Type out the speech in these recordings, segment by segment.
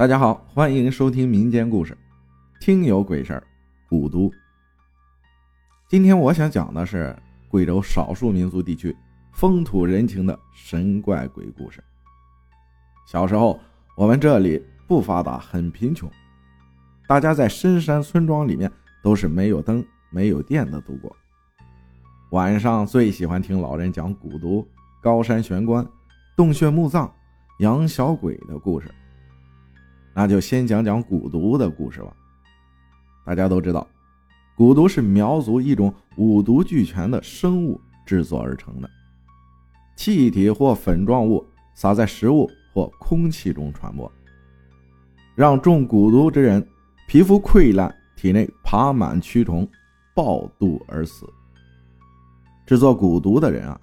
大家好，欢迎收听民间故事，听有鬼事儿，古都。今天我想讲的是贵州少数民族地区风土人情的神怪鬼故事。小时候，我们这里不发达，很贫穷，大家在深山村庄里面都是没有灯、没有电的度过。晚上最喜欢听老人讲蛊毒、高山玄关、洞穴墓葬、养小鬼的故事。那就先讲讲蛊毒的故事吧。大家都知道，蛊毒是苗族一种五毒俱全的生物制作而成的，气体或粉状物撒在食物或空气中传播，让中蛊毒之人皮肤溃烂，体内爬满蛆虫，暴肚而死。制作蛊毒的人啊，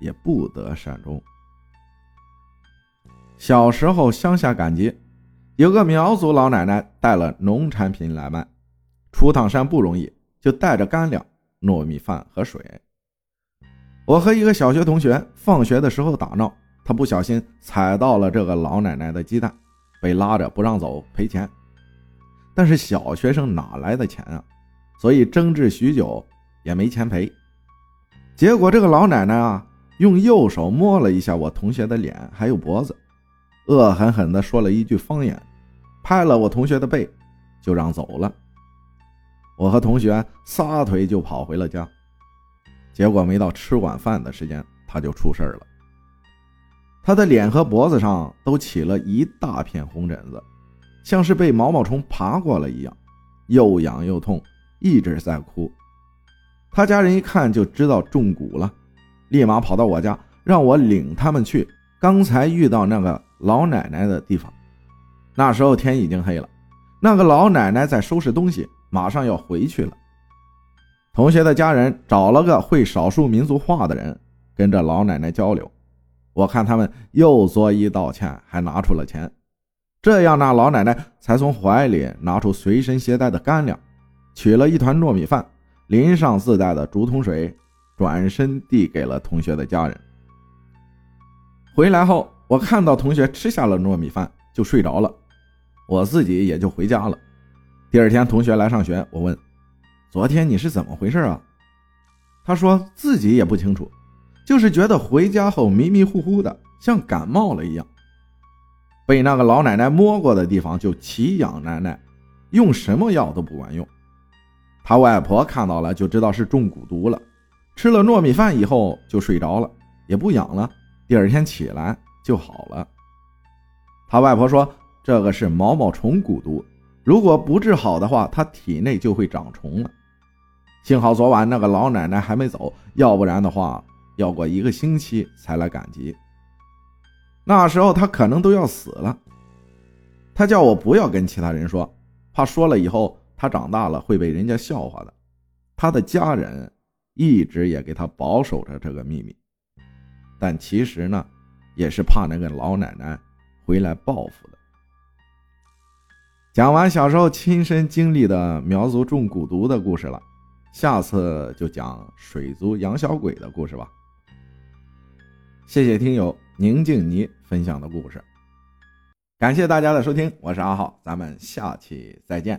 也不得善终。小时候乡下赶集。有个苗族老奶奶带了农产品来卖，出趟山不容易，就带着干粮、糯米饭和水。我和一个小学同学放学的时候打闹，他不小心踩到了这个老奶奶的鸡蛋，被拉着不让走，赔钱。但是小学生哪来的钱啊？所以争执许久也没钱赔。结果这个老奶奶啊，用右手摸了一下我同学的脸还有脖子。恶狠狠地说了一句方言，拍了我同学的背，就让走了。我和同学撒腿就跑回了家，结果没到吃晚饭的时间，他就出事了。他的脸和脖子上都起了一大片红疹子，像是被毛毛虫爬过了一样，又痒又痛，一直在哭。他家人一看就知道中蛊了，立马跑到我家，让我领他们去刚才遇到那个。老奶奶的地方，那时候天已经黑了。那个老奶奶在收拾东西，马上要回去了。同学的家人找了个会少数民族话的人，跟着老奶奶交流。我看他们又作揖道歉，还拿出了钱。这样，那老奶奶才从怀里拿出随身携带的干粮，取了一团糯米饭，淋上自带的竹筒水，转身递给了同学的家人。回来后。我看到同学吃下了糯米饭就睡着了，我自己也就回家了。第二天同学来上学，我问：“昨天你是怎么回事啊？”他说自己也不清楚，就是觉得回家后迷迷糊糊的，像感冒了一样。被那个老奶奶摸过的地方就奇痒难耐，用什么药都不管用。他外婆看到了就知道是中蛊毒了，吃了糯米饭以后就睡着了，也不痒了。第二天起来。就好了。他外婆说：“这个是毛毛虫蛊毒，如果不治好的话，他体内就会长虫了。幸好昨晚那个老奶奶还没走，要不然的话，要过一个星期才来赶集。那时候他可能都要死了。他叫我不要跟其他人说，怕说了以后他长大了会被人家笑话的。他的家人一直也给他保守着这个秘密，但其实呢。”也是怕那个老奶奶回来报复的。讲完小时候亲身经历的苗族中蛊毒的故事了，下次就讲水族养小鬼的故事吧。谢谢听友宁静妮分享的故事，感谢大家的收听，我是阿浩，咱们下期再见。